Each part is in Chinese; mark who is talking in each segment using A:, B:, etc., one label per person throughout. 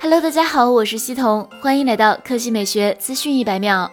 A: Hello，大家好，我是西彤，欢迎来到科技美学资讯一百秒。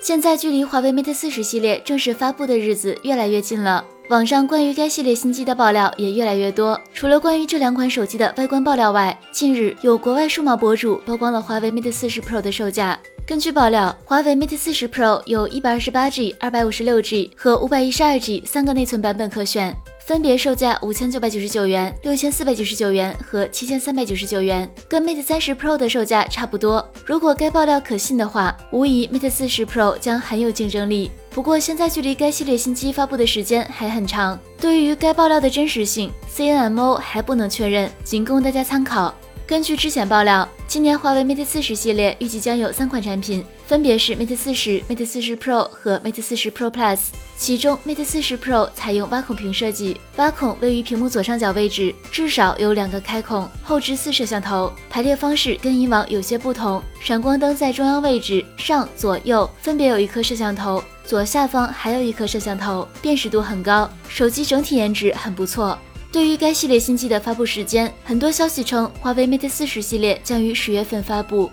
A: 现在距离华为 Mate 四十系列正式发布的日子越来越近了，网上关于该系列新机的爆料也越来越多。除了关于这两款手机的外观爆料外，近日有国外数码博主曝光了华为 Mate 四十 Pro 的售价。根据爆料，华为 Mate 四十 Pro 有一百二十八 G、二百五十六 G 和五百一十二 G 三个内存版本可选。分别售价五千九百九十九元、六千四百九十九元和七千三百九十九元，跟 Mate 三十 Pro 的售价差不多。如果该爆料可信的话，无疑 Mate 四十 Pro 将很有竞争力。不过现在距离该系列新机发布的时间还很长，对于该爆料的真实性，CNMO 还不能确认，仅供大家参考。根据之前爆料，今年华为 Mate 四十系列预计将有三款产品，分别是 Mate 四十、Mate 四十 Pro 和 Mate 四十 Pro Plus。其中 Mate 四十 Pro 采用挖孔屏设计，挖孔位于屏幕左上角位置，至少有两个开孔，后置四摄像头，排列方式跟以往有些不同。闪光灯在中央位置上、左右分别有一颗摄像头，左下方还有一颗摄像头，辨识度很高。手机整体颜值很不错。对于该系列新机的发布时间，很多消息称华为 Mate 四十系列将于十月份发布。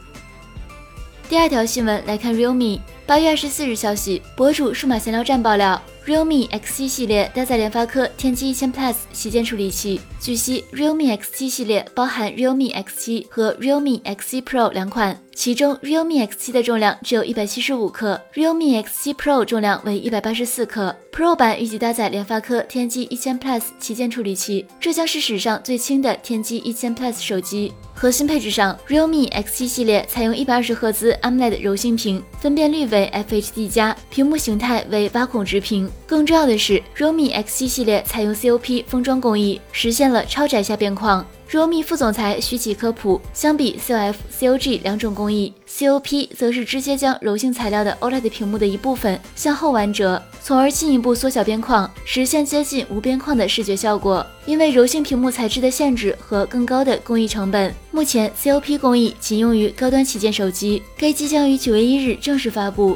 A: 第二条新闻来看 Realme，八月二十四日消息，博主数码闲聊站爆料。Realme X7 系列搭载联发科天玑一千 Plus 旗舰处理器。据悉，Realme X7 系列包含 Realme X7 和 Realme X7 Pro 两款，其中 Realme X7 的重量只有一百七十五克，Realme X7 Pro 重量为一百八十四克。Pro 版预计搭载联发科天玑一千 Plus 旗舰处理器，这将是史上最轻的天玑一千 Plus 手机。核心配置上，Realme X7 系列采用一百二十赫兹 AMOLED 柔性屏，分辨率为 FHD+，加，屏幕形态为挖孔直屏。更重要的是，romi X7 系列采用 COP 封装工艺，实现了超窄下边框。romi 副总裁徐启科普，相比 COF、COG 两种工艺，COP 则是直接将柔性材料的 OLED 屏幕的一部分向后弯折，从而进一步缩小边框，实现接近无边框的视觉效果。因为柔性屏幕材质的限制和更高的工艺成本，目前 COP 工艺仅用于高端旗舰手机。该机将于九月一日正式发布。